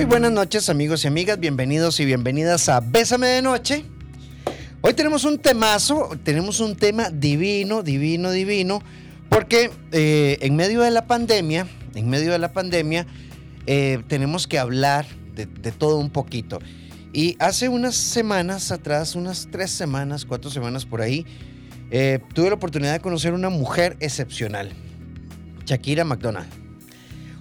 Muy buenas noches amigos y amigas, bienvenidos y bienvenidas a Bésame de Noche. Hoy tenemos un temazo, tenemos un tema divino, divino, divino, porque eh, en medio de la pandemia, en medio de la pandemia, eh, tenemos que hablar de, todo un poquito. Y hace unas semanas atrás, unas tres semanas, cuatro semanas por ahí, eh, tuve la oportunidad de conocer una mujer excepcional, Shakira McDonald.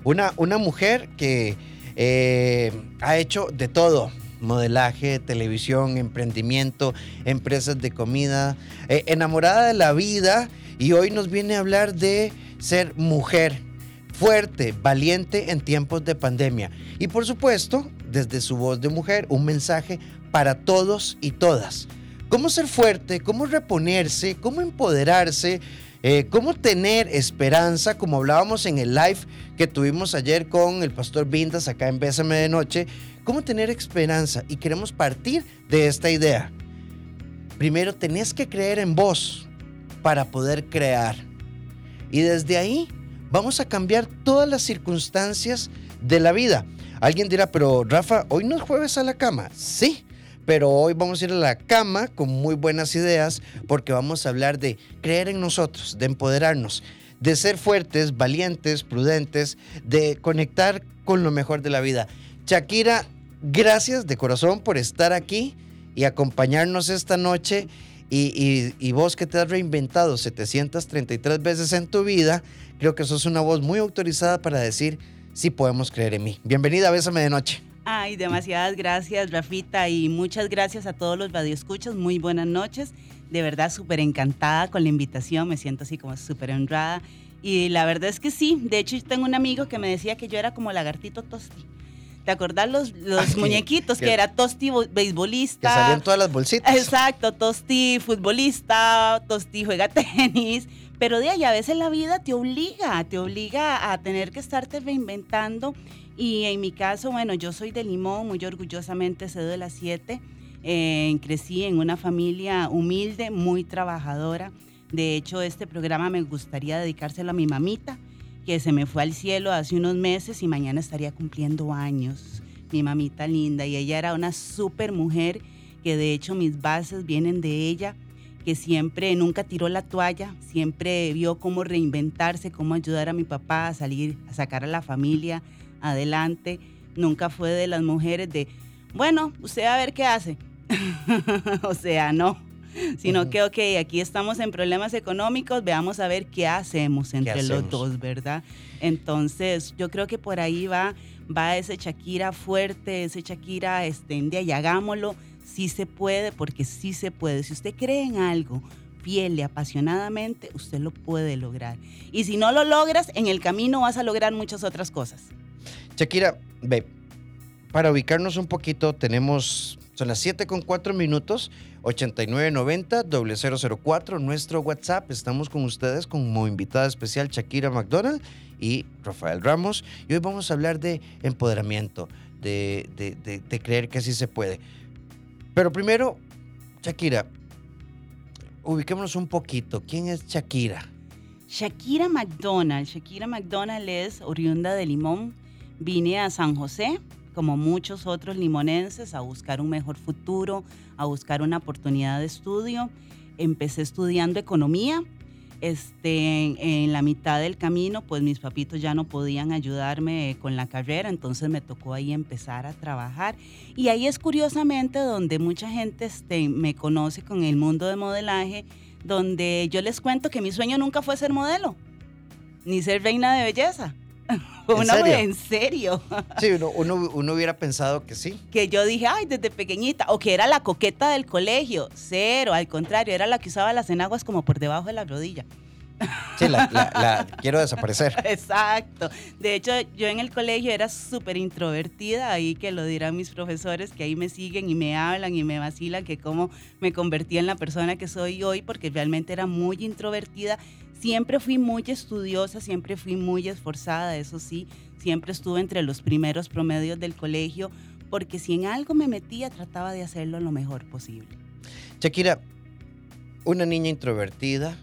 Una, una mujer que eh, ha hecho de todo. Modelaje, televisión, emprendimiento, empresas de comida, eh, enamorada de la vida y hoy nos viene a hablar de ser mujer, fuerte, valiente en tiempos de pandemia. Y por supuesto, desde su voz de mujer, un mensaje para todos y todas. ¿Cómo ser fuerte? ¿Cómo reponerse? ¿Cómo empoderarse? Eh, ¿Cómo tener esperanza? Como hablábamos en el live que tuvimos ayer con el pastor Vindas acá en Bésame de Noche. ¿Cómo tener esperanza? Y queremos partir de esta idea. Primero, tenés que creer en vos para poder crear. Y desde ahí vamos a cambiar todas las circunstancias de la vida. Alguien dirá, pero Rafa, hoy no es jueves a la cama. Sí, pero hoy vamos a ir a la cama con muy buenas ideas porque vamos a hablar de creer en nosotros, de empoderarnos, de ser fuertes, valientes, prudentes, de conectar con lo mejor de la vida. Shakira, gracias de corazón por estar aquí y acompañarnos esta noche. Y, vos que te has reinventado 733 veces en tu vida, creo que sos una voz muy autorizada para decir, sí podemos creer en mí. Bienvenida a Bésame de Noche. Ay, demasiadas gracias, Rafita, y muchas gracias a todos los radioescuchas. Muy buenas noches. De verdad, súper encantada con la invitación. Me siento así como súper honrada. Y la verdad es que sí. De hecho, tengo un amigo que me decía que yo era como lagartito tosti. ¿Te acordás los, los muñequitos? Que, era Tosti beisbolista. Que salían todas las bolsitas. Exacto, Tosti futbolista, Tosti juega tenis. Pero de ahí a veces la vida te obliga, te obliga a tener que estarte reinventando y en mi caso, bueno, yo soy de Limón, muy orgullosamente cedo de las siete. Eh, crecí en una familia humilde, muy trabajadora. De hecho, este programa me gustaría dedicárselo a mi mamita, que se me fue al cielo hace unos meses y mañana estaría cumpliendo años. Mi mamita linda. Y ella era una súper mujer, que de hecho mis bases vienen de ella, que siempre, nunca tiró la toalla, siempre vio cómo reinventarse, cómo ayudar a mi papá a salir, a sacar a la familia adelante. Nunca fue de las mujeres de, bueno, usted a ver qué hace. o sea, no. Sino que, ok, aquí estamos en problemas económicos, veamos a ver qué hacemos entre los dos, ¿verdad? Entonces, yo creo que por ahí va, va ese Shakira fuerte, ese Shakira extendía y hagámoslo. Sí se puede, porque sí se puede. Si usted cree en algo, fiel y apasionadamente, usted lo puede lograr. Y si no lo logras, en el camino vas a lograr muchas otras cosas. Shakira, ve, para ubicarnos un poquito, tenemos, son las 7 con 4 minutos, 8990 004, nuestro WhatsApp. Estamos con ustedes como invitada especial Shakira McDonald y Rafael Ramos. Y hoy vamos a hablar de empoderamiento, de, de creer que así se puede. Pero primero, Shakira, ubiquémonos un poquito. ¿Quién es Shakira? Shakira McDonald. Shakira McDonald es oriunda de Limón, Vine a San José, como muchos otros limonenses, a buscar un mejor futuro, a buscar una oportunidad de estudio. Empecé estudiando economía. Este, en la mitad del camino, pues mis papitos ya no podían ayudarme con la carrera, entonces me tocó ahí empezar a trabajar. Y ahí es curiosamente donde mucha gente este, me conoce con el mundo de modelaje, donde yo les cuento que mi sueño nunca fue ser modelo, ni ser reina de belleza. ¿En serio? en serio. Sí, uno, hubiera pensado que sí. Que yo dije, ay, desde pequeñita, o que era la coqueta del colegio. Cero, al contrario, era la que usaba las enaguas como por debajo de la rodilla. Sí, la, quiero desaparecer. Exacto. De hecho, yo en el colegio era súper introvertida, ahí que lo dirán mis profesores, que ahí me siguen y me hablan y me vacilan, que cómo me convertí en la persona que soy hoy, porque realmente era muy introvertida Siempre fui muy estudiosa, siempre fui muy esforzada, eso sí, siempre estuve entre los primeros promedios del colegio, porque si en algo me metía, trataba de hacerlo lo mejor posible. Shakira, una niña introvertida,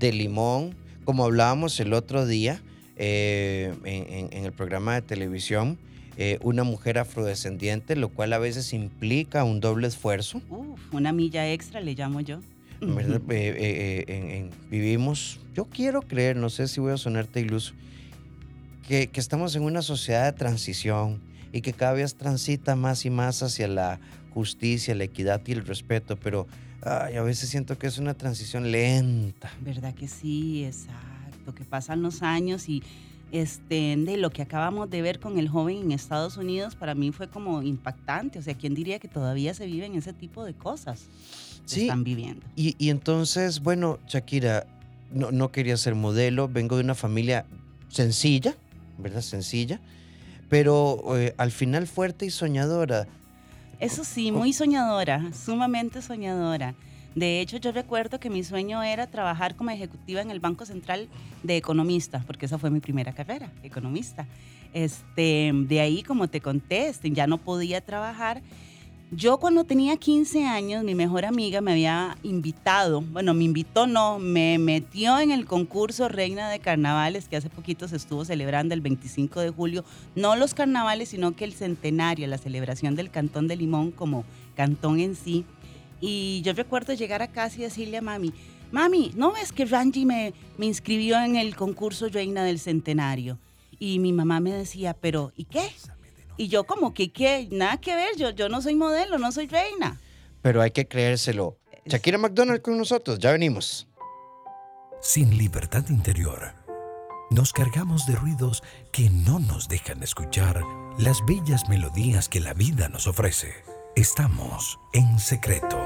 de limón, como hablábamos el otro día eh, en, el programa de televisión, eh, una mujer afrodescendiente, lo cual a veces implica un doble esfuerzo. Uf, una milla extra le llamo yo. ¿verdad? Eh, eh, en- en- vivimos, yo quiero creer, no sé si voy a sonarte iluso, que, que estamos en una sociedad de transición y que cada vez transita más y más hacia la justicia, la equidad y el respeto, pero ay, a veces siento que es una transición lenta. ¿Verdad que sí? Exacto, que pasan los años y este, de lo que acabamos de ver con el joven en Estados Unidos para mí fue como impactante. O sea, ¿quién diría que todavía se viven ese tipo de cosas? que Sí. Están viviendo. Y, y entonces, bueno, Shakira, no, no quería ser modelo, vengo de una familia sencilla, ¿verdad? Sencilla, pero eh, al final fuerte y soñadora. Eso sí, muy soñadora, sumamente soñadora. De hecho, yo recuerdo que mi sueño era trabajar como ejecutiva en el Banco Central de economista, porque esa fue mi primera carrera, economista. Este, de ahí, como te conté, este, ya no podía trabajar. Yo cuando tenía 15 años, mi mejor amiga me había invitado, bueno, me invitó, no, me metió en el concurso Reina de Carnavales que hace poquito se estuvo celebrando el 25 de julio, no los carnavales, sino que el centenario, la celebración del Cantón de Limón como cantón en sí. Y yo recuerdo llegar a casa y decirle a mami, mami, ¿no ves que Ranji me, me inscribió en el concurso Reina del Centenario? Y mi mamá me decía, pero ¿y qué? Y yo como que, ¿qué? Nada que ver, yo, yo no soy modelo, no soy reina. Pero hay que creérselo. Shakira McDonald con nosotros, ya venimos. Sin libertad interior, nos cargamos de ruidos que no nos dejan escuchar las bellas melodías que la vida nos ofrece. Estamos en secreto.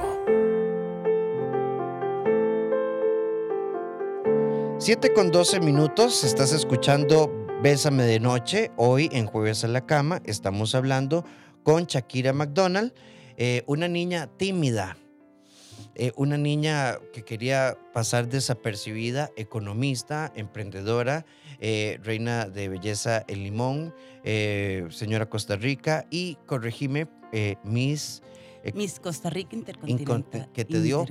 7 con 12 minutos, estás escuchando Bésame de Noche. Hoy en Jueves a la Cama estamos hablando con Shakira McDonald, eh, una niña tímida, eh, una niña que quería pasar desapercibida, economista, emprendedora, eh, reina de belleza El Limón, señora Costa Rica y corregime, Miss, Miss Costa Rica Intercontinental. Que te dio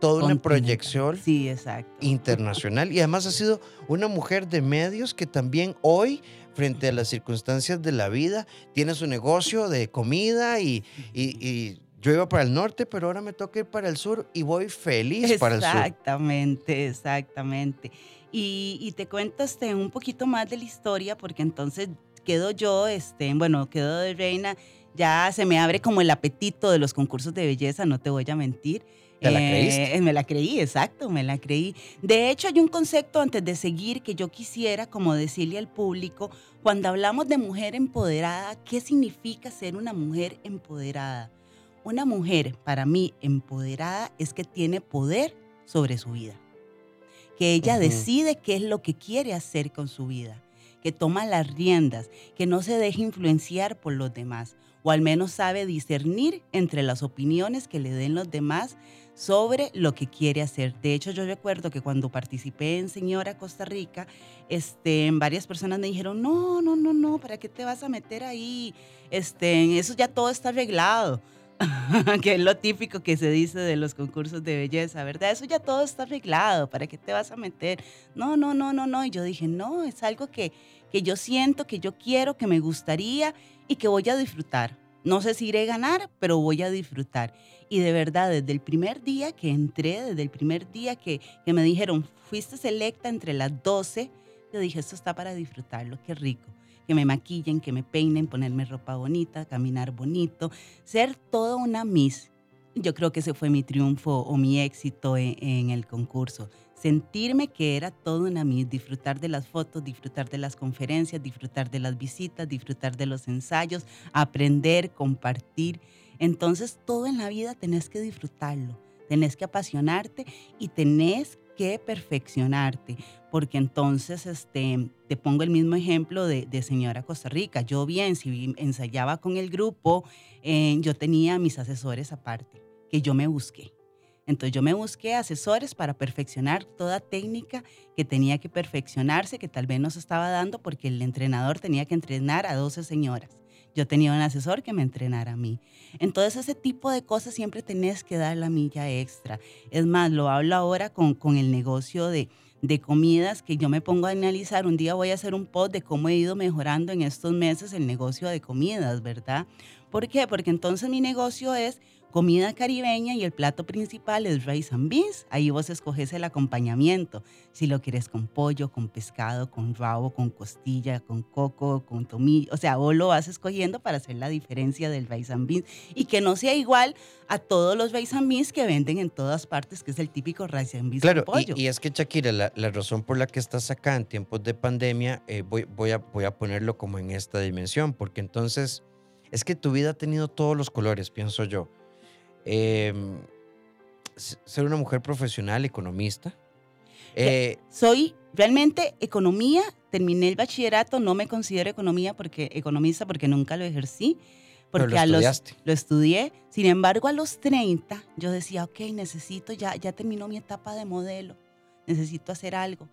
toda una proyección Sí, exacto. internacional y además ha sido una mujer de medios que también hoy, frente a las circunstancias de la vida, tiene su negocio de comida y, y- y yo iba para el norte, pero ahora me toca ir para el sur y voy feliz para el sur. Exactamente, exactamente. Y, y te cuento este, un poquito más de la historia, porque entonces quedo yo, este, bueno, quedo de reina, ya se me abre como el apetito de los concursos de belleza, no te voy a mentir. ¿Te la Eh, creíste? me la creí, exacto, me la creí. De hecho, hay un concepto antes de seguir que yo quisiera como decirle al público, cuando hablamos de mujer empoderada, ¿qué significa ser una mujer empoderada? Una mujer, para mí, empoderada es que tiene poder sobre su vida. Que ella decide qué es lo que quiere hacer con su vida. Que toma las riendas, que no se deja influenciar por los demás. O al menos sabe discernir entre las opiniones que le den los demás sobre lo que quiere hacer. De hecho, yo recuerdo que cuando participé en Señora Costa Rica, este, varias personas me dijeron, no, no, no, no, ¿para qué te vas a meter ahí? Este, eso ya todo está arreglado. que es lo típico que se dice de los concursos de belleza, ¿verdad? Eso ya todo está arreglado, ¿para qué te vas a meter? No, no, no, no, no. Y yo dije, no, es algo que, que yo siento, que yo quiero, que me gustaría y que voy a disfrutar. No sé si iré a ganar, pero voy a disfrutar. Y de verdad, desde el primer día que entré, desde el primer día que, que me dijeron, fuiste selecta entre las 12, yo dije, esto está para disfrutarlo, qué rico. Que me maquillen, que me peinen, ponerme ropa bonita, caminar bonito, ser toda una Miss. Yo creo que ese fue mi triunfo o mi éxito en, en el concurso. Sentirme que era toda una Miss, disfrutar de las fotos, disfrutar de las conferencias, disfrutar de las visitas, disfrutar de los ensayos, aprender, compartir. Entonces todo en la vida tenés que disfrutarlo, tenés que apasionarte y tenés que perfeccionarte, porque entonces este, te pongo el mismo ejemplo de, de Señora Costa Rica. Yo bien, si ensayaba con el grupo, eh, yo tenía mis asesores aparte, que yo me busqué. Entonces yo me busqué asesores para perfeccionar toda técnica que tenía que perfeccionarse, que tal vez no se estaba dando porque el entrenador tenía que entrenar a 12 señoras. Yo tenía un asesor que me entrenara a mí. Entonces ese tipo de cosas siempre tenés que dar la milla extra. Es más, lo hablo ahora con, con el negocio de, de comidas que yo me pongo a analizar. Un día voy a hacer un post de cómo he ido mejorando en estos meses el negocio de comidas, ¿verdad? ¿Por qué? Porque entonces mi negocio es comida caribeña y el plato principal es rice and beans. Ahí vos escoges el acompañamiento. Si lo quieres con pollo, con pescado, con rabo, con costilla, con coco, con tomillo. O sea, vos lo vas escogiendo para hacer la diferencia del rice and beans y que no sea igual a todos los rice and beans que venden en todas partes, que es el típico rice and beans claro, con pollo. Y, y, es que Shakira, la, la, razón por la que estás acá en tiempos de pandemia, eh, voy, voy, a, voy a ponerlo como en esta dimensión, porque entonces es que tu vida ha tenido todos los colores, pienso yo eh, ser una mujer profesional, economista. Eh, Soy realmente economía, terminé el bachillerato, no me considero economía porque, economista porque nunca lo ejercí. Porque lo, a los, lo estudié. Sin embargo, a los 30 yo decía, ok, necesito, ya, ya terminó mi etapa de modelo, necesito hacer algo.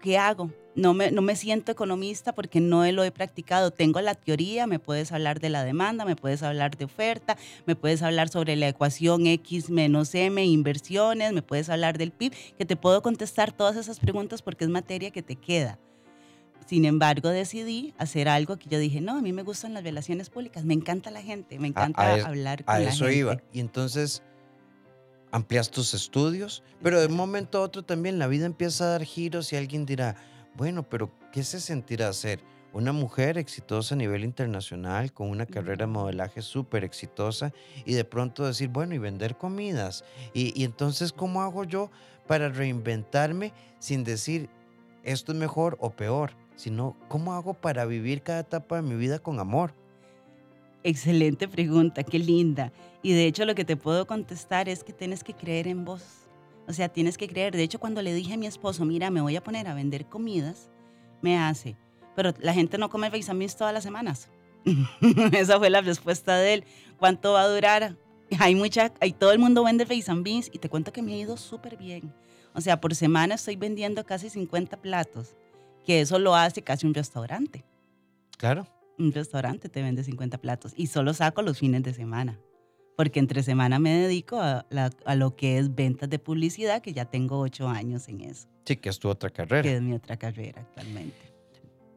¿Qué hago? No me, no me siento economista porque no lo he practicado. Tengo la teoría, me puedes hablar de la demanda, me puedes hablar de oferta, me puedes hablar sobre la ecuación X menos M, inversiones, me puedes hablar del PIB, que te puedo contestar todas esas preguntas porque es materia que te queda. Sin embargo, decidí hacer algo que yo dije, no, a mí me gustan las relaciones públicas, me encanta la gente, me encanta a, a hablar con a la eso gente. iba. Y entonces amplias tus estudios, pero de un momento a otro también la vida empieza a dar giros y alguien dirá, bueno, pero ¿qué se sentirá ser una mujer exitosa a nivel internacional con una carrera de modelaje súper exitosa y de pronto decir, bueno, y vender comidas? Y, y entonces, ¿cómo hago yo para reinventarme sin decir esto es mejor o peor? Sino, ¿cómo hago para vivir cada etapa de mi vida con amor? Excelente pregunta, qué linda. Y de hecho lo que te puedo contestar es que tienes que creer en vos. O sea, tienes que creer. De hecho, cuando le dije a mi esposo, mira, me voy a poner a vender comidas, me hace, pero la gente no come beisamís todas las semanas. Esa fue la respuesta de él. ¿Cuánto va a durar? Hay mucha, hay, todo el mundo vende beisamís y te cuento que me ha ido súper bien. O sea, por semana estoy vendiendo casi 50 platos, que eso lo hace casi un restaurante. Claro un restaurante te vende 50 platos y solo saco los fines de semana, porque entre semana me dedico a, la, a, lo que es ventas de publicidad, que ya tengo ocho años en eso. Sí, que es tu otra carrera. Que es mi otra carrera actualmente.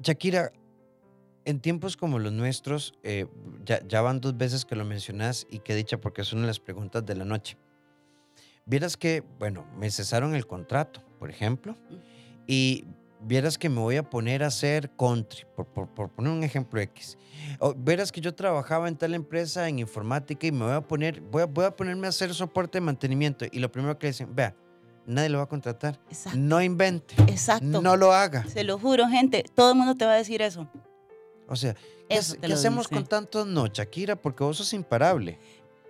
Shakira, en tiempos como los nuestros, eh, ya, ya, van dos veces que lo mencionas y que dicha porque es una de las preguntas de la noche. Vieras que, bueno, me cesaron el contrato, por ejemplo, y vieras que me voy a poner a hacer country, por, por, por poner un ejemplo X. O verás que yo trabajaba en tal empresa en informática y me voy a poner, voy a, voy a ponerme a hacer soporte de mantenimiento. Y lo primero que dicen, vea, nadie lo va a contratar. Exacto. No invente. Exacto. No lo haga. Se lo juro, gente. Todo el mundo te va a decir eso. O sea, ¿qué, ¿qué hacemos dice. con tantos no, Shakira? Porque vos sos imparable.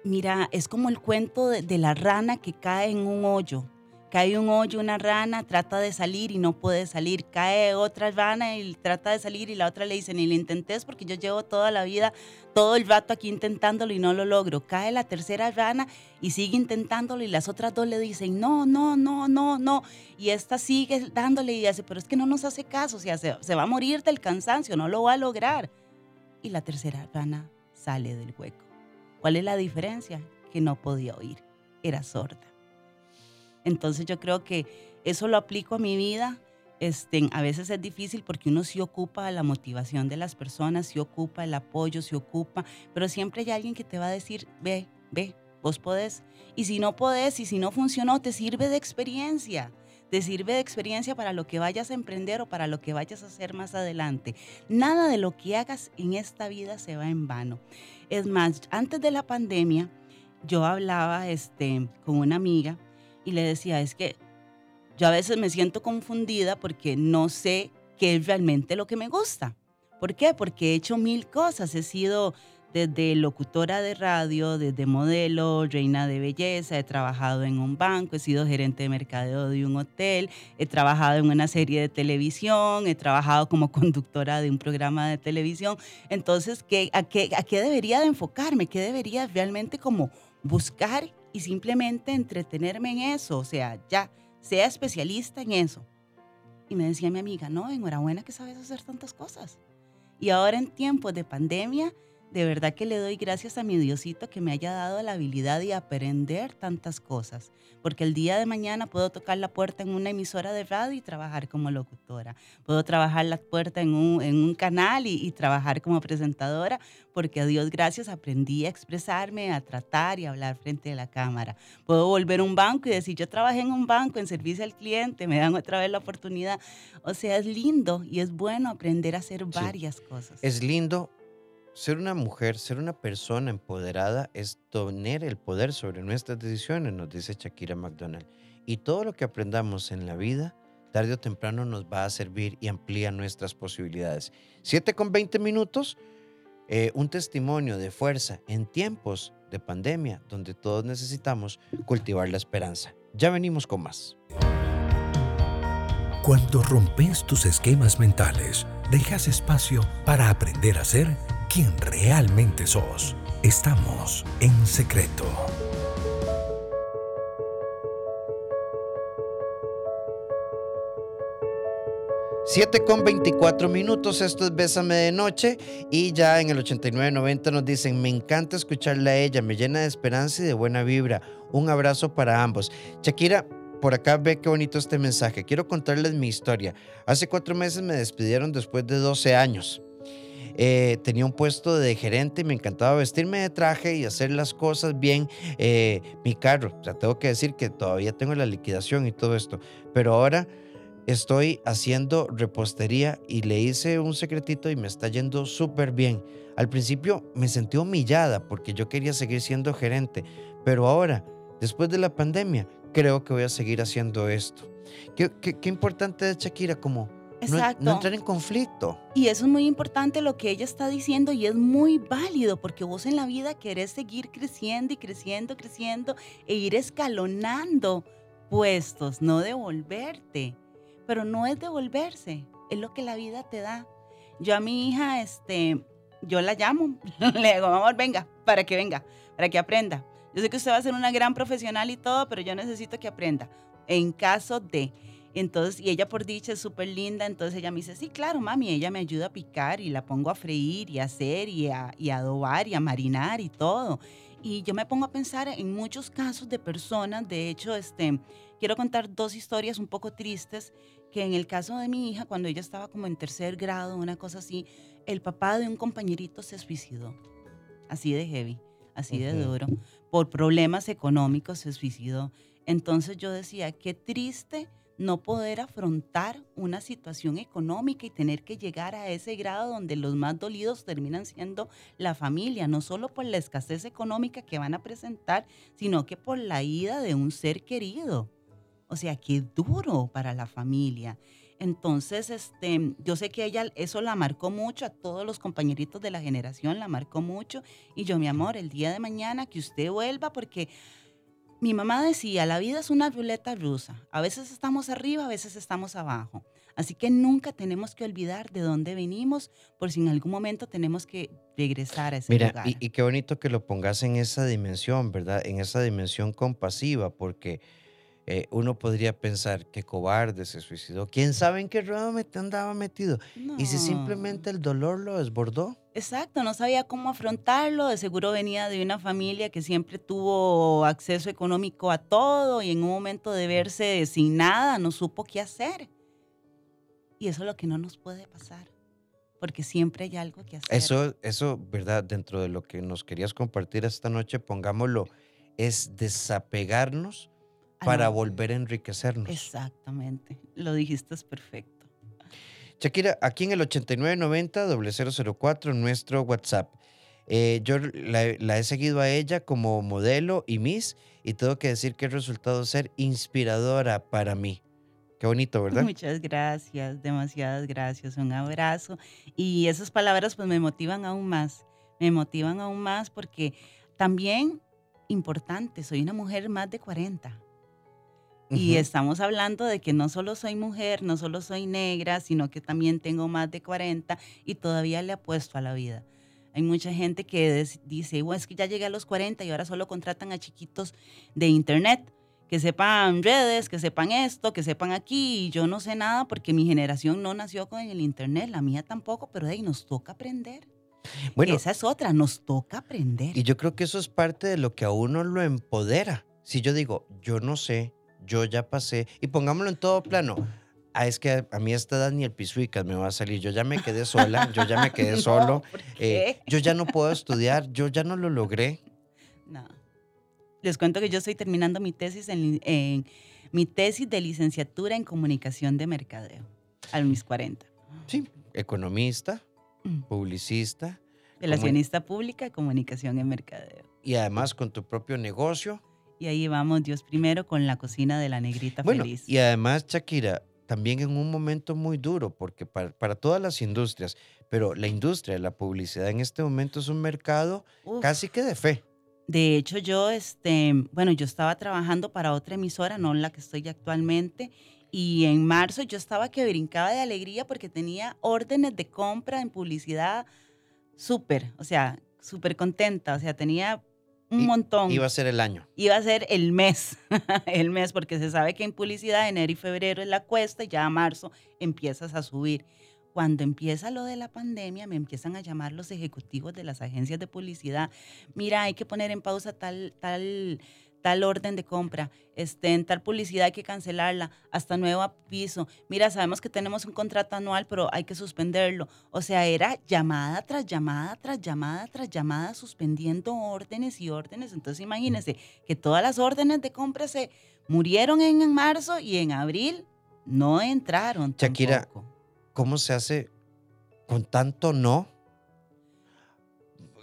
Mira, es como el cuento de, de la rana que cae en un hoyo cae un hoyo, una rana, trata de salir y no puede salir, cae otra rana y trata de salir y la otra le dice, ni lo intentes porque yo llevo toda la vida, todo el rato aquí intentándolo y no lo logro. Cae la tercera rana y sigue intentándolo y las otras dos le dicen, no, no, no, no, no. Y esta sigue dándole y dice, pero es que no nos hace caso, o sea, se, se va a morir del cansancio, no lo va a lograr. Y la tercera rana sale del hueco. ¿Cuál es la diferencia? Que no podía oír, era sorda. Entonces yo creo que eso lo aplico a mi vida. Este, a veces es difícil porque uno se ocupa la motivación de las personas, se ocupa el apoyo, se ocupa, pero siempre hay alguien que te va a decir, ve, ve, vos podés. Y si no podés, y si no funcionó, te sirve de experiencia. Te sirve de experiencia para lo que vayas a emprender o para lo que vayas a hacer más adelante. Nada de lo que hagas en esta vida se va en vano. Es más, antes de la pandemia, yo hablaba este, con una amiga y le decía, es que yo a veces me siento confundida porque no sé qué es realmente lo que me gusta. ¿Por qué? Porque he hecho mil cosas. He sido desde locutora de radio, desde modelo, reina de belleza, he trabajado en un banco, he sido gerente de mercadeo de un hotel, he trabajado en una serie de televisión, he trabajado como conductora de un programa de televisión. Entonces, ¿qué, a, qué, ¿a qué debería de enfocarme? ¿Qué debería realmente como buscar y simplemente entretenerme en eso, o sea, ya, sea especialista en eso. Y me decía mi amiga, no, enhorabuena que sabes hacer tantas cosas. Y ahora en tiempos de pandemia, de verdad que le doy gracias a mi Diosito que me haya dado la habilidad de aprender tantas cosas, porque el día de mañana puedo tocar la puerta en una emisora de radio y trabajar como locutora, puedo trabajar la puerta en un, canal y, y, trabajar como presentadora, porque a Dios gracias aprendí a expresarme, a tratar y a hablar frente a la cámara. Puedo volver a un banco y decir, yo trabajé en un banco en servicio al cliente, me dan otra vez la oportunidad. O sea, es lindo y es bueno aprender a hacer varias cosas. Es lindo ser una mujer, ser una persona empoderada es tener el poder sobre nuestras decisiones, nos dice Shakira McDonald. Y todo lo que aprendamos en la vida, tarde o temprano nos va a servir y amplía nuestras posibilidades. 7 con 20 minutos, eh, un testimonio de fuerza en tiempos de pandemia, donde todos necesitamos cultivar la esperanza. Ya venimos con más. Cuando rompes tus esquemas mentales, dejas espacio para aprender a ser quien realmente sos. Estamos en secreto. 7 con 24 minutos, esto es Bésame de Noche y ya en el 8990 nos dicen, me encanta escucharla a ella, me llena de esperanza y de buena vibra. Un abrazo para ambos. Shakira, por acá ve qué bonito este mensaje. Quiero contarles mi historia. Hace cuatro meses me despidieron después de 12 años. Eh, tenía un puesto de gerente y me encantaba vestirme de traje y hacer las cosas bien. Eh, mi carro, tengo que decir que todavía tengo la liquidación y todo esto, pero ahora estoy haciendo repostería y le hice un secretito y me está yendo súper bien. Al principio me sentí humillada porque yo quería seguir siendo gerente, pero ahora, después de la pandemia, creo que voy a seguir haciendo esto. Qué, qué importante es Shakira como Exacto. No, entrar en conflicto. Y eso es muy importante lo que ella está diciendo y es muy válido porque vos en la vida querés seguir creciendo y creciendo, creciendo e ir escalonando puestos, no devolverte. Pero no es devolverse, es lo que la vida te da. Yo a mi hija, este, yo la llamo, le digo, amor, venga, para que venga, para que aprenda. Yo sé que usted va a ser una gran profesional y todo, pero yo necesito que aprenda. En caso de entonces, y ella por dicha es súper linda, entonces ella me dice, sí, claro, mami, ella me ayuda a picar y la pongo a freír y a hacer y a, y a adobar y a marinar y todo. Y yo me pongo a pensar en muchos casos de personas, de hecho, este, quiero contar dos historias un poco tristes, que en el caso de mi hija, cuando ella estaba como en tercer grado, una cosa así, el papá de un compañerito se suicidó, así de heavy, así de duro, por problemas económicos se suicidó. Entonces yo decía, qué triste no poder afrontar una situación económica y tener que llegar a ese grado donde los más dolidos terminan siendo la familia, no solo por la escasez económica que van a presentar, sino que por la ida de un ser querido. O sea, qué duro para la familia. Entonces, este, yo sé que ella eso la marcó mucho, a todos los compañeritos de la generación la marcó mucho. Y yo, mi amor, el día de mañana que usted vuelva, porque mi mamá decía, la vida es una ruleta rusa. A veces estamos arriba, a veces estamos abajo. Así que nunca tenemos que olvidar de dónde venimos, por si en algún momento tenemos que regresar a ese Mira, lugar. Y, y qué bonito que lo pongas en esa dimensión, ¿verdad? En esa dimensión compasiva, porque eh, uno podría pensar que cobarde se suicidó. ¿Quién sabe en qué ruedo andaba metido? Y si simplemente el dolor lo desbordó. Exacto, no sabía cómo afrontarlo, de seguro venía de una familia que siempre tuvo acceso económico a todo y en un momento de verse sin nada no supo qué hacer. Y eso es lo que no nos puede pasar, porque siempre hay algo que hacer. Eso, eso, ¿verdad? Dentro de lo que nos querías compartir esta noche, pongámoslo, es desapegarnos para volver a enriquecernos. Exactamente, lo dijiste es perfecto. Shakira, aquí en el 8990-004, nuestro WhatsApp. Eh, yo la, he seguido a ella como modelo y Miss y tengo que decir que el resultado ser inspiradora para mí. Qué bonito, ¿verdad? Muchas gracias, demasiadas gracias, un abrazo. Y esas palabras pues me motivan aún más, me motivan aún más porque también, importante, soy una mujer más de 40 y estamos hablando de que no solo soy mujer, no solo soy negra, sino que también tengo más de 40 y todavía le apuesto a la vida. Hay mucha gente que dice, bueno, es que ya llegué a los 40 y ahora solo contratan a chiquitos de internet, que sepan redes, que sepan esto, que sepan aquí. Y yo no sé nada porque mi generación no nació con el internet, la mía tampoco, pero ahí nos toca aprender. Bueno, Esa es otra, nos toca aprender. y yo creo que eso es parte de lo que a uno lo empodera. Si yo digo, yo no sé, yo ya pasé, y pongámoslo en todo plano. Ah, es que a, mí esta edad ni el pisuicas me va a salir. Yo ya me quedé sola, yo ya me quedé solo. ¿por eh, yo ya no puedo estudiar, yo ya no lo logré. No. Les cuento que yo estoy terminando mi tesis en, en- mi tesis de licenciatura en comunicación de mercadeo a mis 40. Sí, economista, Mm. publicista, Relacionista pública, comunicación en mercadeo. y además con tu propio negocio. Y ahí vamos, Dios primero, con la cocina de la negrita Bueno, feliz. y además, Shakira, también en un momento muy duro, porque para, para todas las industrias, pero la industria de la publicidad en este momento es un mercado Uf. casi que de fe. De hecho, yo, este, bueno, yo estaba trabajando para otra emisora, no la que estoy actualmente, y en marzo yo estaba que brincaba de alegría porque tenía órdenes de compra en publicidad súper, o sea, súper contenta, o sea, tenía un I- montón. Iba a ser el año. Iba a ser el mes, el mes, porque se sabe que en publicidad enero y febrero es la cuesta y ya a marzo empiezas a subir. Cuando empieza lo de la pandemia, me empiezan a llamar los ejecutivos de las agencias de publicidad. Mira, hay que poner en pausa tal, tal, tal orden de compra. Este, en tal publicidad hay que cancelarla hasta nuevo aviso. Mira, sabemos que tenemos un contrato anual, pero hay que suspenderlo. O sea, era llamada tras llamada, tras llamada, tras llamada, suspendiendo órdenes y órdenes. Entonces, imagínense que todas las órdenes de compra se murieron en, en marzo y en abril no entraron. Shakira, tampoco. ¿Cómo se hace con tanto no?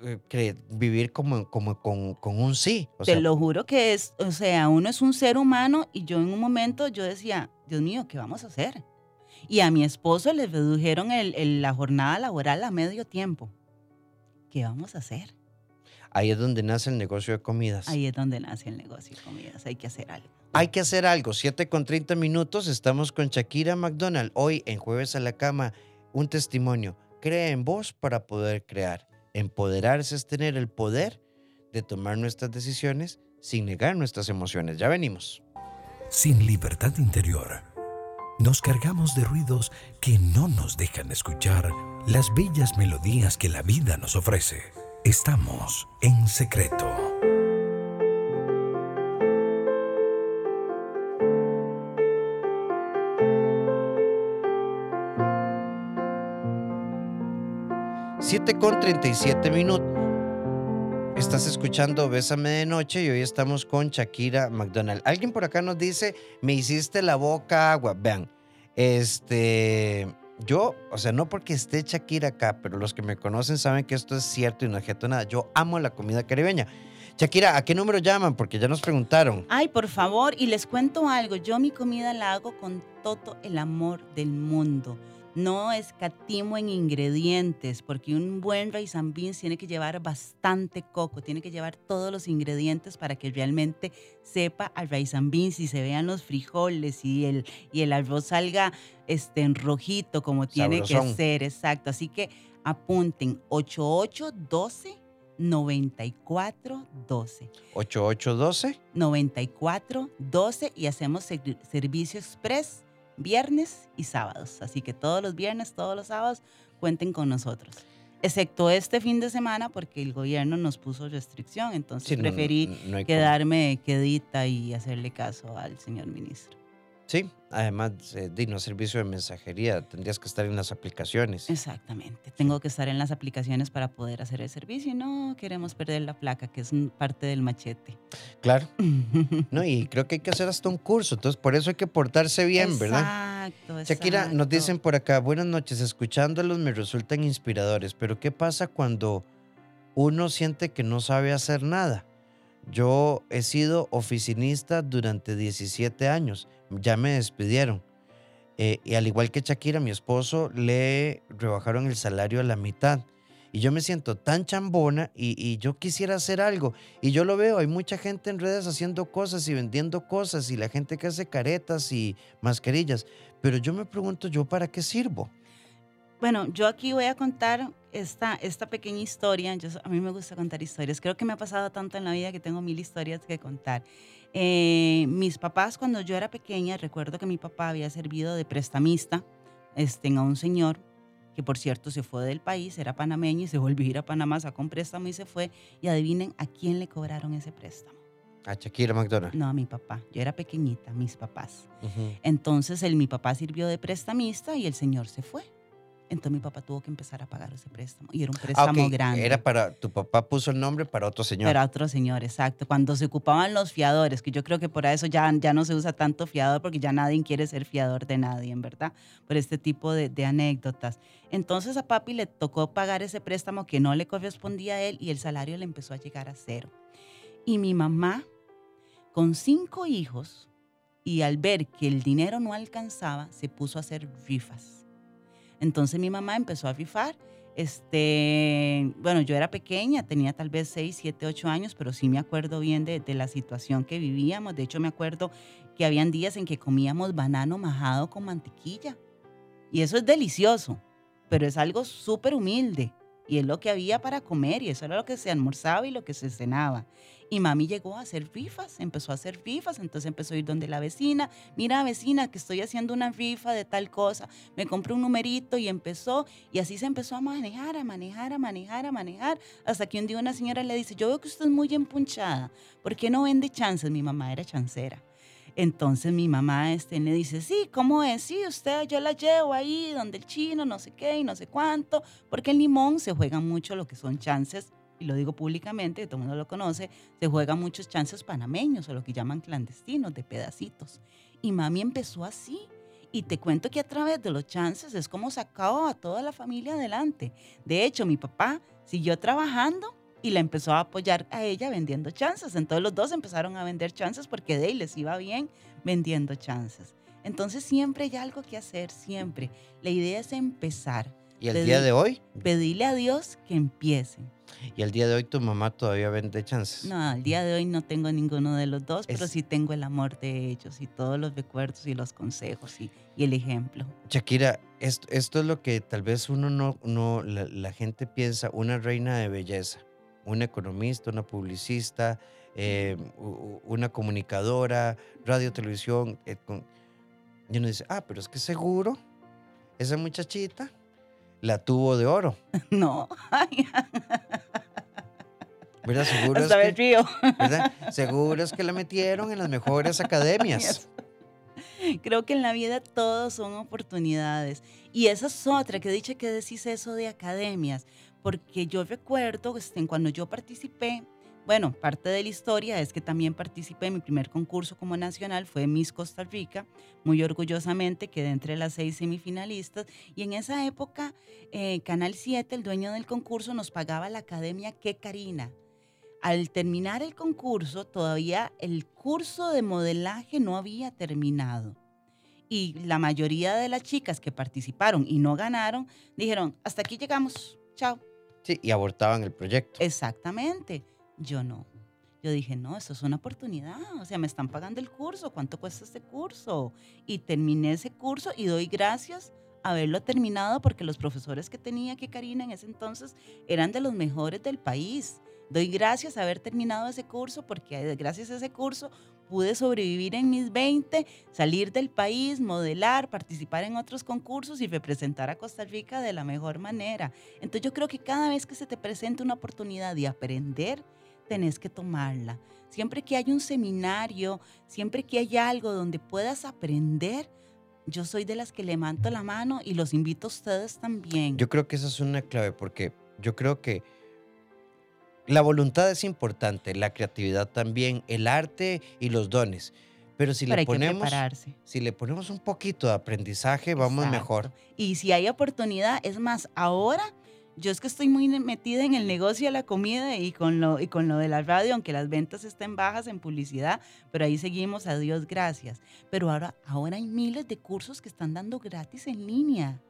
Eh, vivir como, como con, con un sí. O Te sea, lo juro que es, o sea, uno es un ser humano y yo en un momento yo decía, Dios mío, ¿qué vamos a hacer? Y a mi esposo le redujeron el- el- la jornada laboral a medio tiempo. ¿Qué vamos a hacer? ahí es donde nace el negocio de comidas. Ahí es donde nace el negocio de comidas, hay que hacer algo. Hay que hacer algo. 7 con 30 minutos. Estamos con Shakira McDonald. Hoy en Jueves a la Cama, un testimonio. Cree en vos para poder crear. Empoderarse es tener el poder de tomar nuestras decisiones sin negar nuestras emociones. Ya venimos. Sin libertad interior, nos cargamos de ruidos que no nos dejan escuchar las bellas melodías que la vida nos ofrece. Estamos en secreto. Siete con 37 minutos. Estás escuchando Bésame de Noche y hoy estamos con Shakira McDonald. Alguien por acá nos dice, me hiciste la boca agua. Vean, este, yo, o sea, no porque esté Shakira acá, pero los que me conocen saben que esto es cierto y no objeto nada. Yo amo la comida caribeña. Shakira, ¿a qué número llaman? Porque ya nos preguntaron. Ay, por favor, y les cuento algo, yo mi comida la hago con todo el amor del mundo. No escatimo en ingredientes, porque un buen rice and beans tiene que llevar bastante coco, tiene que llevar todos los ingredientes para que realmente sepa al rice and beans y se vean los frijoles y el, y el arroz salga este, en rojito como tiene Sabrosón. que ser, exacto. Así que apunten 8812 9412. 8812. 9412 y hacemos ser- servicio express viernes y sábados. Así que todos los viernes, todos los sábados, cuenten con nosotros. Excepto este fin de semana porque el gobierno nos puso restricción, entonces Sí, preferí no- quedarme quedita y hacerle caso al señor ministro. Sí, además, eh, no servicio de mensajería, tendrías que estar en las aplicaciones. Exactamente. Tengo que estar en las aplicaciones para poder hacer el servicio y no queremos perder la placa, que es parte del machete. Claro. No, y creo que hay que hacer hasta un curso, entonces por eso hay que portarse bien, ¿verdad? Exacto, Shakira, nos exacto. dicen por acá, buenas noches, escuchándolos me resultan inspiradores, pero ¿qué pasa cuando uno siente que no sabe hacer nada? Yo he sido oficinista durante 17 años, ya me despidieron. Eh, y al igual que Shakira, mi esposo le rebajaron el salario a la mitad. Y yo me siento tan chambona y, yo quisiera hacer algo. Y yo lo veo, hay mucha gente en redes haciendo cosas y vendiendo cosas y la gente que hace caretas y mascarillas. Pero yo me pregunto, ¿yo para qué sirvo? Bueno, yo aquí voy a contar esta, esta pequeña historia. Yo, a mí me gusta contar historias. Creo que me ha pasado tanto en la vida que tengo mil historias que contar. Eh, mis papás, cuando yo era pequeña, recuerdo que mi papá había servido de prestamista este, a un señor que por cierto se fue del país, era panameño y se volvió a ir a Panamá, sacó un préstamo y se fue. Y adivinen a quién le cobraron ese préstamo. A Shakira McDonald. No, a mi papá. Yo era pequeñita, mis papás. Entonces el, mi papá sirvió de prestamista y el señor se fue. Entonces mi papá tuvo que empezar a pagar ese préstamo. Y era un Ah, préstamo grande. Era para, tu papá puso el nombre para otro señor. Pero a otro señor, exacto. Cuando se ocupaban los fiadores, que yo creo que por eso ya, ya no se usa tanto fiador, porque ya nadie quiere ser fiador de nadie, en verdad, por este tipo de, de anécdotas. Entonces a papi le tocó pagar ese préstamo que no le correspondía a él y el salario le empezó a llegar a cero. Y mi mamá, con cinco hijos, y al ver que el dinero no alcanzaba, se puso a hacer rifas. Entonces mi mamá empezó a rifar. Este, bueno, yo era pequeña, tenía tal vez 6, 7, 8 años, pero sí me acuerdo bien de, de la situación que vivíamos. De hecho, me acuerdo que habían días en que comíamos banano majado con mantequilla. Y eso es delicioso, pero es algo súper humilde. Y es lo que había para comer y eso era lo que se almorzaba y lo que se cenaba. Y mami llegó a hacer rifas, empezó a hacer rifas, entonces empezó a ir donde la vecina, mira vecina que estoy haciendo una rifa de tal cosa, me compré un numerito y empezó, y así se empezó a manejar, a manejar, a manejar, a manejar, hasta que un día una señora le dice, yo veo que usted es muy empunchada, ¿por qué no vende chances? Mi mamá era chancera. Entonces mi mamá este, le dice, sí, ¿cómo es? Sí, usted, yo la llevo ahí donde el chino, no sé qué y no sé cuánto, porque en Limón se juegan mucho lo que son chances, y lo digo públicamente, todo el mundo lo conoce, se juegan muchos chances panameños o lo que llaman clandestinos, de pedacitos. Y mami empezó así. Y te cuento que a través de los chances es como sacó a toda la familia adelante. De hecho, mi papá siguió trabajando y la empezó a apoyar a ella vendiendo chances. Entonces los dos empezaron a vender chances porque de ahí les iba bien vendiendo chances. Entonces siempre hay algo que hacer, siempre. La idea es empezar. y el día de hoy, Pedirle a Dios que empiecen. y el día de hoy tu mamá todavía vende chances. No, al día de hoy no tengo ninguno de los dos, pero sí tengo el amor de ellos y todos los recuerdos y los consejos y, y el ejemplo. Shakira, esto, esto es lo que tal vez uno no, no la, la gente piensa, una reina de belleza, una economista, una publicista, eh, una comunicadora, radio, televisión. eh, con- y uno dice, ah, pero es que seguro esa muchachita la tuvo de oro, No, ¿verdad? Seguro es hasta que. ¿verdad? Seguro es que la metieron en las mejores academias. Creo que en la vida todos son oportunidades. Y esa es otra, que dicho que decís eso de academias, porque yo recuerdo este, cuando yo participé, bueno, parte de la historia es que también participé en mi primer concurso como nacional, fue Miss Costa Rica, muy orgullosamente quedé entre las seis semifinalistas y en esa época eh, Canal 7, el dueño del concurso, nos pagaba la academia Que Karina. Al terminar el concurso, todavía el curso de modelaje no había terminado. Y la mayoría de las chicas que participaron y no ganaron, dijeron, hasta aquí llegamos, chao. Sí, y abortaban el proyecto. Exactamente. Yo no. Yo dije, no, eso es una oportunidad. O sea, me están pagando el curso. ¿Cuánto cuesta este curso? Y terminé ese curso y doy gracias haberlo terminado porque los profesores que tenía que Karina en ese entonces eran de los mejores del país. Doy gracias a haber terminado ese curso porque eh, gracias a ese curso pude sobrevivir en mis 20, salir del país, modelar, participar en otros concursos y representar a Costa Rica de la mejor manera. Entonces yo creo que cada vez que se te presenta una oportunidad de aprender, tenés que tomarla. Siempre que hay un seminario, siempre que hay algo donde puedas aprender, yo soy de las que levanto la mano y los invito a ustedes también. Yo creo que esa es una clave porque yo creo que la voluntad es importante, la creatividad también, el arte y los dones. Pero si Pero le ponemos, si le ponemos un poquito de aprendizaje, vamos Exacto. mejor. Y si hay oportunidad, es más, ahora yo es que estoy muy metida en el negocio de la comida y con lo, y con lo de la radio, aunque las ventas estén bajas en publicidad, pero ahí seguimos, a Dios gracias. Pero ahora, ahora hay miles de cursos que están dando gratis en línea.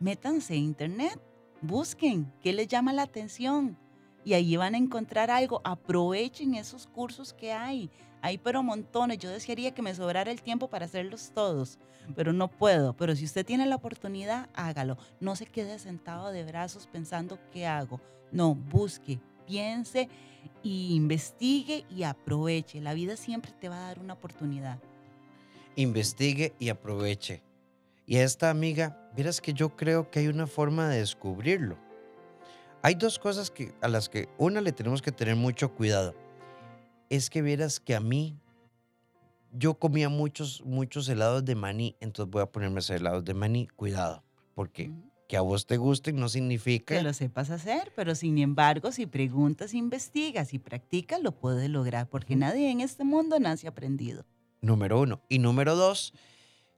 Métanse a internet, busquen qué les llama la atención y ahí van a encontrar algo. Aprovechen esos cursos que hay. Hay pero montones. Yo desearía que me sobrara el tiempo para hacerlos todos, pero no puedo. Pero si usted tiene la oportunidad, hágalo. No se quede sentado de brazos pensando qué hago. No, busque, piense y investigue y aproveche. La vida siempre te va a dar una oportunidad. Investigue y aproveche. Y a esta amiga, vieras que yo creo que hay una forma de descubrirlo. Hay dos cosas que, a las que una le tenemos que tener mucho cuidado. Es que vieras que a mí, yo comía muchos, muchos helados de maní, entonces voy a ponerme esos helados de maní. Cuidado, porque que a vos te gusten no Que significa... lo sepas hacer, pero sin embargo, si preguntas, investigas y practicas, lo puedes lograr, porque nadie en este mundo nace aprendido. Número uno. Y número dos,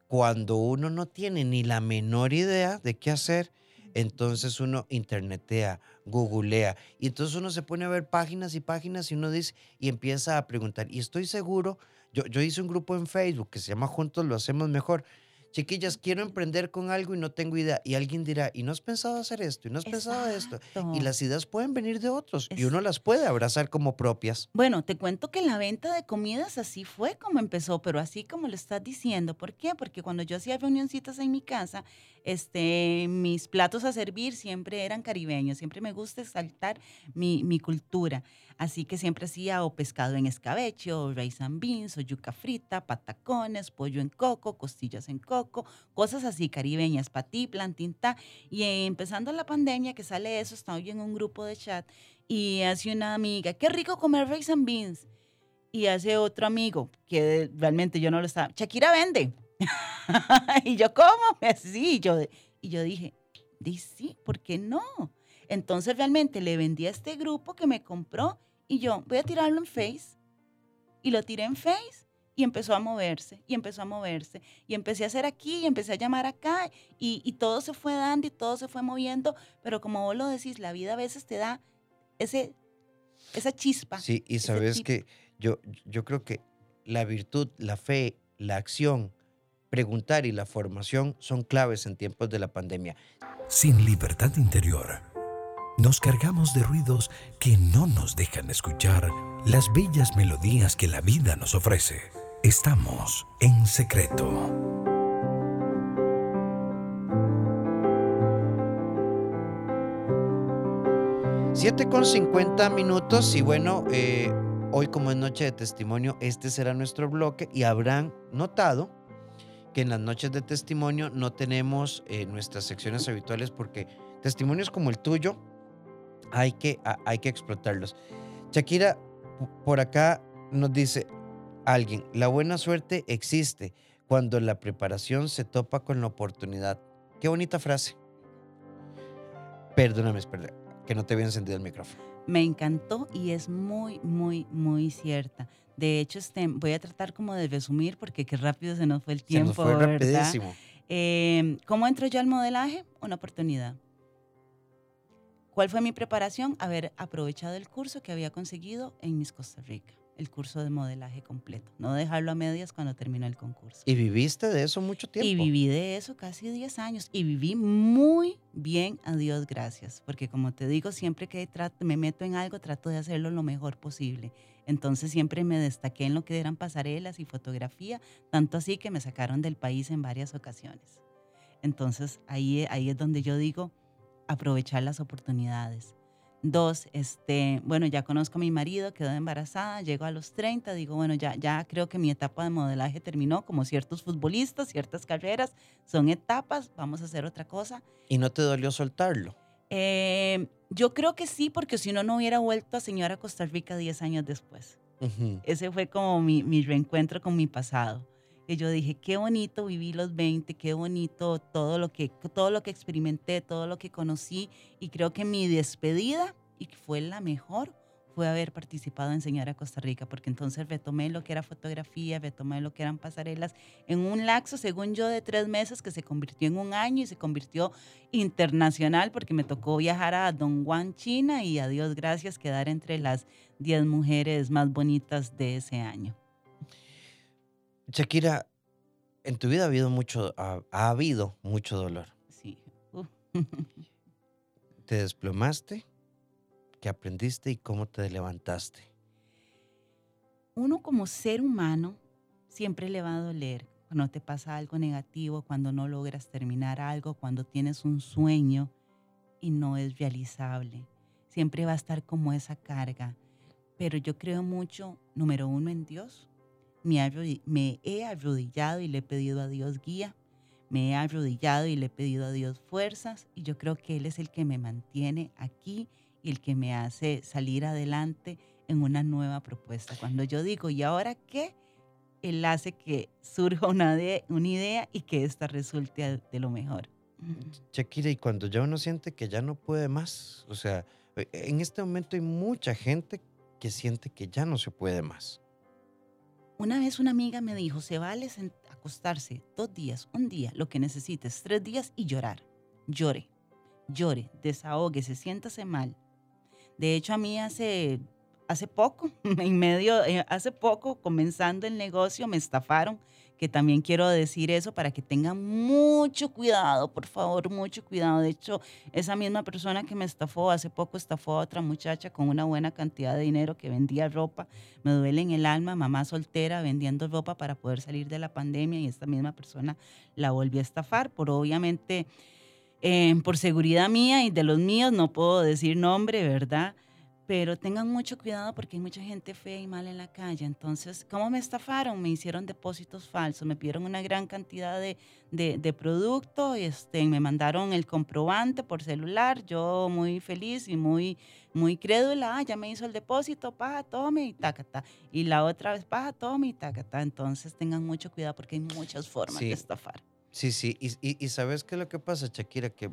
cuando uno no tiene ni la menor idea de qué hacer, entonces uno internetea, googlea, y entonces uno se pone a ver páginas y páginas y uno dice, y empieza a preguntar. Y estoy seguro, yo, yo hice un grupo en Facebook que se llama Juntos lo hacemos mejor. Chiquillas, quiero emprender con algo y no tengo idea. Y alguien dirá, ¿y no has pensado hacer esto? ¿Y no has pensado esto? Y las ideas pueden venir de otros y uno las puede abrazar como propias. Bueno, te cuento que la venta de comidas así fue como empezó, pero así como lo estás diciendo. ¿Por qué? Porque cuando yo hacía reunioncitas en mi casa, este, mis platos a servir siempre eran caribeños. Siempre me gusta exaltar mi, cultura. Así que siempre hacía o pescado en escabeche, o rice and beans, o yuca frita, patacones, pollo en coco, costillas en coco, cosas así caribeñas, patí, plantinta. Y empezando la pandemia, que sale eso, estaba yo en un grupo de chat y hace una amiga, qué rico comer rice and beans. Y hace otro amigo, que realmente yo no lo estaba, Shakira vende. y yo, ¿cómo? Sí, yo, y yo dije, di sí, ¿por qué no? Entonces realmente le vendí a este grupo que me compró y yo, voy a tirarlo en Face. Y lo tiré en Face y empezó a moverse, y empezó a moverse. Y empecé a hacer aquí, y empecé a llamar acá, y, y todo se fue dando y todo se fue moviendo. Pero como vos lo decís, la vida a veces te da ese, esa chispa. Sí, y sabes que yo, yo creo que la virtud, la fe, la acción, preguntar y la formación son claves en tiempos de la pandemia. Sin libertad interior, nos cargamos de ruidos que no nos dejan escuchar las bellas melodías que la vida nos ofrece. Estamos en secreto. Siete con 50 minutos y bueno, eh, hoy como es noche de testimonio, este será nuestro bloque y habrán notado que en las noches de testimonio no tenemos eh, nuestras secciones habituales porque testimonios como el tuyo hay que, hay que explotarlos. Shakira, por acá nos dice alguien, la buena suerte existe cuando la preparación se topa con la oportunidad. Qué bonita frase. Perdóname, espera, que no te había encendido el micrófono. Me encantó y es muy, muy, muy cierta. De hecho, este, voy a tratar como de resumir porque qué rápido se nos fue el Se tiempo, nos fue ¿verdad? rapidísimo. Eh, ¿Cómo entro yo al modelaje? Una oportunidad. ¿Cuál fue mi preparación? Haber aprovechado el curso que había conseguido en Miss Costa Rica, el curso de modelaje completo, no dejarlo a medias cuando terminó el concurso. Y viviste de eso mucho tiempo. Y viví de eso casi 10 años y viví muy bien, a Dios gracias, porque como te digo, siempre que trato- me meto en algo trato de hacerlo lo mejor posible. Entonces siempre me destaqué en lo que eran pasarelas y fotografía, tanto así que me sacaron del país en varias ocasiones. Entonces ahí, ahí es donde yo digo aprovechar las oportunidades. Dos, este, bueno, ya conozco a mi marido, quedó embarazada, llego a los 30, digo, bueno, ya, ya creo que mi etapa de modelaje terminó, como ciertos futbolistas, ciertas carreras, son etapas, vamos a hacer otra cosa. Y no te dolió soltarlo. Eh, yo creo que sí, porque si no, no hubiera vuelto a Señora Costa Rica 10 años después. Ese fue como mi, mi reencuentro con mi pasado. Que yo dije, qué bonito viví los 20, qué bonito todo lo, que, todo lo que experimenté, todo lo que conocí. Y creo que mi despedida, y fue la mejor, fue haber participado en Señora Costa Rica, porque entonces retomé lo que era fotografía, retomé lo que eran pasarelas, en un laxo, según yo, de tres meses, que se convirtió en un año y se convirtió internacional, porque me tocó viajar a Don Juan, China, y a Dios gracias quedar entre las 10 mujeres más bonitas de ese año. Shakira, en tu vida ha habido mucho, ha, ha habido mucho dolor. Sí. Uh. Te desplomaste, ¿qué aprendiste y cómo te levantaste? Uno como ser humano siempre le va a doler cuando te pasa algo negativo, cuando no logras terminar algo, cuando tienes un sueño y no es realizable. Siempre va a estar como esa carga. Pero yo creo mucho, número uno, en Dios. Me, he arrodillado y le he pedido a Dios guía. me he arrodillado y le he pedido a Dios fuerzas y yo creo que Él es el que me mantiene aquí y el que me hace salir adelante en una nueva propuesta. Cuando yo digo, ¿y ahora qué? Él hace que surja una, una idea y que ésta resulte de lo mejor. Shakira, y cuando ya uno siente que ya no puede más, o sea, e, en este momento hay mucha gente que siente que ya no se puede más. Una vez una amiga me dijo, se vale acostarse dos días, un día, lo que necesites, tres días y llorar. Llore, llore, desahogue, siéntase mal. De hecho, a mí hace hace poco, en medio, eh, hace poco, comenzando el negocio, me estafaron, que también quiero decir eso para que tengan mucho cuidado, por favor, mucho cuidado. De hecho, esa misma persona que me estafó hace poco estafó a otra muchacha con una buena cantidad de dinero que vendía ropa. Me duele en el alma, mamá soltera vendiendo ropa para poder salir de la pandemia y esta misma persona la volvió a estafar por obviamente... Eh, por seguridad mía y de los míos, no puedo decir nombre, ¿verdad? Pero tengan mucho cuidado porque hay mucha gente fea y mala en la calle. Entonces, ¿cómo me estafaron? Me hicieron depósitos falsos, me pidieron una gran cantidad de, de, producto, este, me mandaron el comprobante por celular, yo muy feliz y muy, muy crédula, ah, ya me hizo el depósito, paja, tome y tacata. Y la otra vez, paja, tome y tacata. Entonces, tengan mucho cuidado porque hay muchas formas de estafar. Sí, sí, y, y, y ¿sabes qué es lo que pasa, Shakira? Que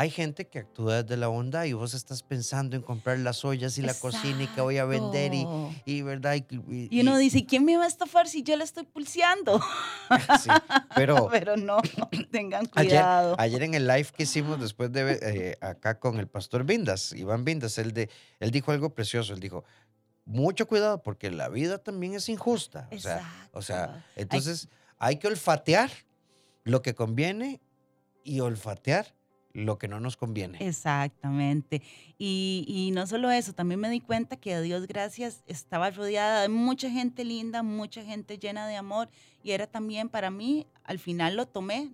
hay gente que actúa desde la onda y vos estás pensando en comprar las ollas y la cocina y que voy a vender y, y ¿verdad? Y, uno dice, ¿quién me va a estafar si yo le estoy pulseando? sí, pero, pero no, tengan cuidado. Ayer, en el live que hicimos después de eh, acá con el pastor Vindas, Iván Vindas, él, de, él dijo algo precioso, él dijo, mucho cuidado porque la vida también es injusta. O sea, o sea, entonces hay que olfatear lo que conviene y olfatear lo que no nos conviene. Exactamente. Y, no solo eso, también me di cuenta que a Dios gracias estaba rodeada de mucha gente linda, mucha gente llena de amor y era también para mí, al final lo tomé,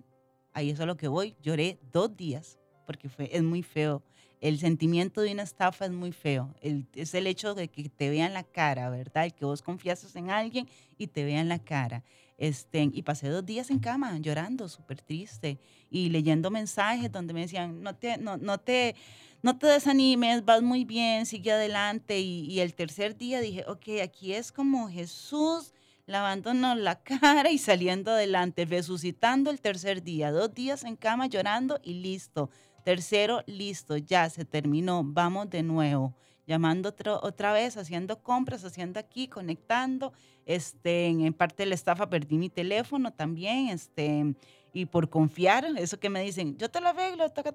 ahí es a lo que voy, lloré dos días porque fue, es muy feo. El sentimiento de una estafa es muy feo. es el hecho de que te vean la cara, ¿verdad? El que vos confiases en alguien y te vean la cara. Este, y pasé dos días en cama llorando, súper triste, y leyendo mensajes donde me decían, no te, no, no te, no te desanimes, vas muy bien, sigue adelante. Y, el tercer día dije, ok, aquí es como Jesús lavándonos la cara y saliendo adelante, resucitando el tercer día, dos días en cama llorando y listo. Tercero, listo, ya se terminó, vamos de nuevo llamando otra vez, haciendo compras, haciendo aquí, conectando. Este, en parte de la estafa perdí mi teléfono también, este, y por confiar, eso que me dicen, yo te lo arreglo, toca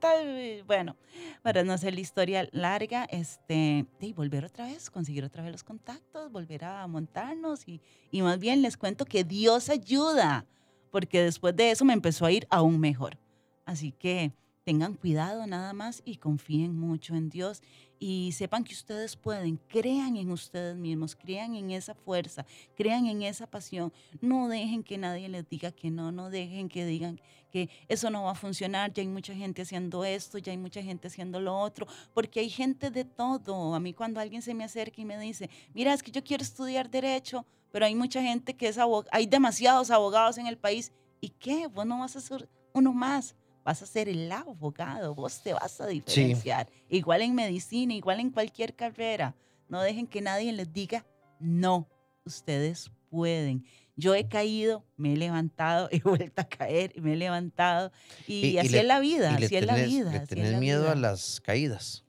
bueno, para no hacer la historia larga, este, y volver otra vez, conseguir otra vez los contactos, volver a montarnos y, y más bien les cuento que Dios ayuda, porque después de eso me empezó a ir aún mejor. Así que tengan cuidado nada más y confíen mucho en Dios y sepan que ustedes pueden, crean en ustedes mismos, crean en esa fuerza, crean en esa pasión. No dejen que nadie les diga que no, no dejen que digan que eso no va a funcionar, ya hay mucha gente haciendo esto, ya hay mucha gente haciendo lo otro, porque hay gente de todo. A mí cuando alguien se me acerca y me dice, mira, es que yo quiero estudiar derecho, pero hay mucha gente que es abogado, hay demasiados abogados en el país, ¿y qué? Vos no vas a ser uno más vas a ser el abogado, vos te vas a diferenciar. Igual en medicina, igual en cualquier carrera. No dejen que nadie les diga, no, ustedes pueden. Yo he caído, me he levantado, he vuelto a caer, me he levantado. Y, así es la vida, así es la vida. ¿Le miedo a las caídas?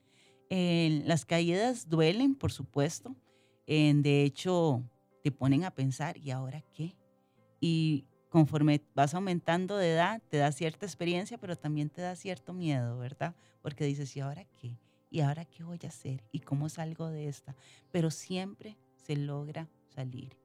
las caídas duelen, por supuesto. de hecho, te ponen a pensar, ¿y ahora qué? Y conforme vas aumentando de edad, te da cierta experiencia, pero también te da cierto miedo, ¿verdad? Porque dices, ¿y ahora qué? ¿Y ahora qué voy a hacer? ¿Y cómo salgo de esta? Pero siempre se logra salir.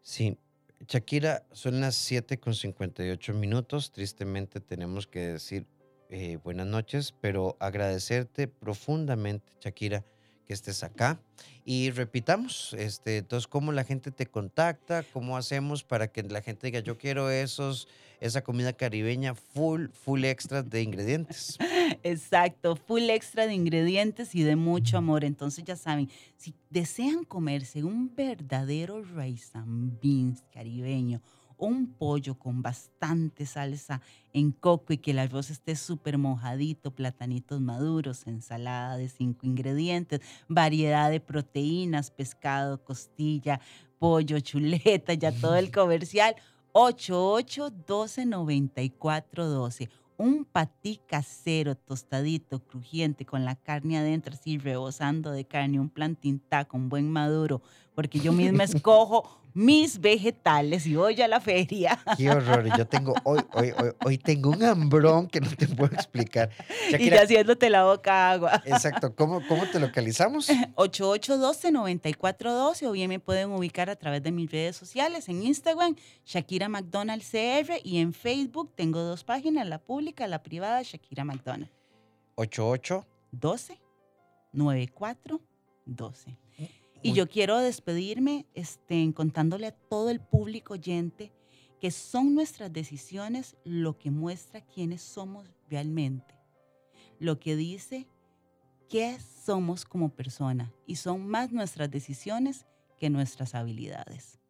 Sí. Shakira, son las 7 con 58 minutos. Tristemente tenemos que decir eh, buenas noches, pero agradecerte profundamente, Shakira, que estés acá. Y repitamos, este, entonces, cómo la gente te contacta, cómo hacemos para que la gente diga, yo quiero esos, esa comida caribeña full, full extra de ingredientes. Exacto, full extra de ingredientes y de mucho amor. Entonces, ya saben, si desean comerse un verdadero rice and beans caribeño, un pollo con bastante salsa en coco y que el arroz esté súper mojadito, platanitos maduros, ensalada de cinco ingredientes, variedad de proteínas, pescado, costilla, pollo, chuleta, ya todo el comercial. 88 12 94 12 un patí casero tostadito, crujiente, con la carne adentro, así rebosando de carne, un plantín con buen maduro, porque yo misma escojo mis vegetales y voy a la feria. Qué horror. Yo tengo, hoy, hoy, hoy, hoy tengo un hambrón que no te puedo explicar. y ya haciéndote la boca agua. Exacto. ¿Cómo, cómo te localizamos? 8812-9412 o bien me pueden ubicar a través de mis redes sociales en Instagram, Shakira McDonald CR y en Facebook tengo dos páginas, la pública, la privada, Shakira McDonald. 88 12 94 12. Y yo quiero despedirme este, contándole a todo el público oyente que son nuestras decisiones lo que muestra quiénes somos realmente, lo que dice qué somos como persona y son más nuestras decisiones que nuestras habilidades.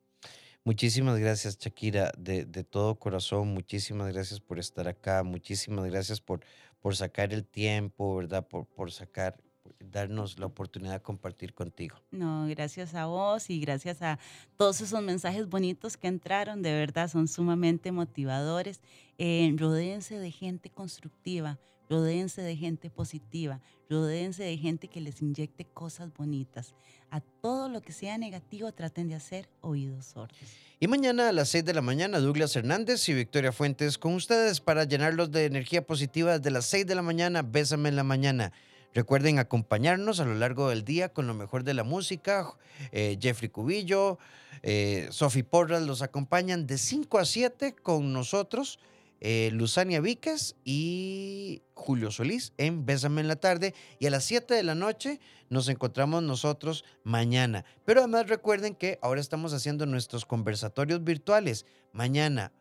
Muchísimas gracias, Shakira, de, todo corazón. Muchísimas gracias por estar acá. Muchísimas gracias por, por sacar el tiempo, ¿verdad? Por, por sacar darnos la oportunidad de compartir contigo. No, gracias a vos y gracias a todos esos mensajes bonitos que entraron, de verdad son sumamente motivadores. Eh, rodéense de gente constructiva, rodéense de gente positiva, rodéense de gente que les inyecte cosas bonitas. A todo lo que sea negativo traten de hacer oídos sordos. Y mañana a las 6 de la mañana, Douglas Hernández y Victoria Fuentes con ustedes para llenarlos de energía positiva desde las 6 de la mañana. Bésame en la mañana. Recuerden acompañarnos a lo largo del día con lo mejor de la música. Eh, Jeffrey Cubillo, eh, Sophie Porras los acompañan de 5 a 7 con nosotros. Eh, Luzania Víquez y Julio Solís en Bésame en la tarde. Y a las 7 de la noche nos encontramos nosotros mañana. Pero además recuerden que ahora estamos haciendo nuestros conversatorios virtuales. Mañana,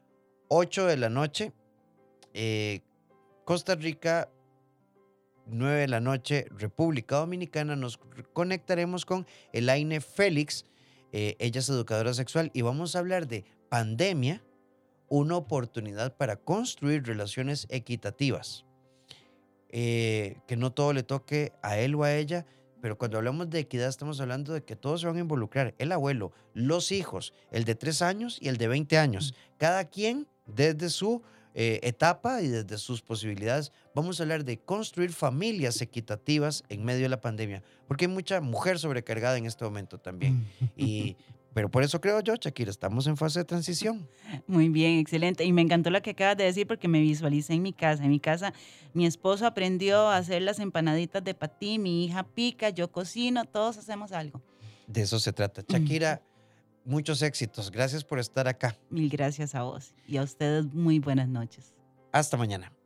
8 de la noche, Costa Rica 9 de la noche, República Dominicana, nos conectaremos con Elaine Félix. Eh, ella es educadora sexual y vamos a hablar de pandemia, una oportunidad para construir relaciones equitativas. Eh, que no todo le toque a él o a ella, pero cuando hablamos de equidad estamos hablando de que todos se van a involucrar, el abuelo, los hijos, el de 3 años y el de 20 años, cada quien desde su eh, etapa y desde sus posibilidades, vamos a hablar de construir familias equitativas en medio de la pandemia, porque hay mucha mujer sobrecargada en este momento también. Y, pero por eso creo yo, Shakira, estamos en fase de transición. Muy bien, excelente. Y me encantó lo que acabas de decir porque me visualicé en mi casa. En mi casa, mi esposo aprendió a hacer las empanaditas de patí, mi hija pica, yo cocino, todos hacemos algo. De eso se trata. Shakira muchos éxitos. Gracias por estar acá. Mil gracias a vos y a ustedes muy buenas noches. Hasta mañana.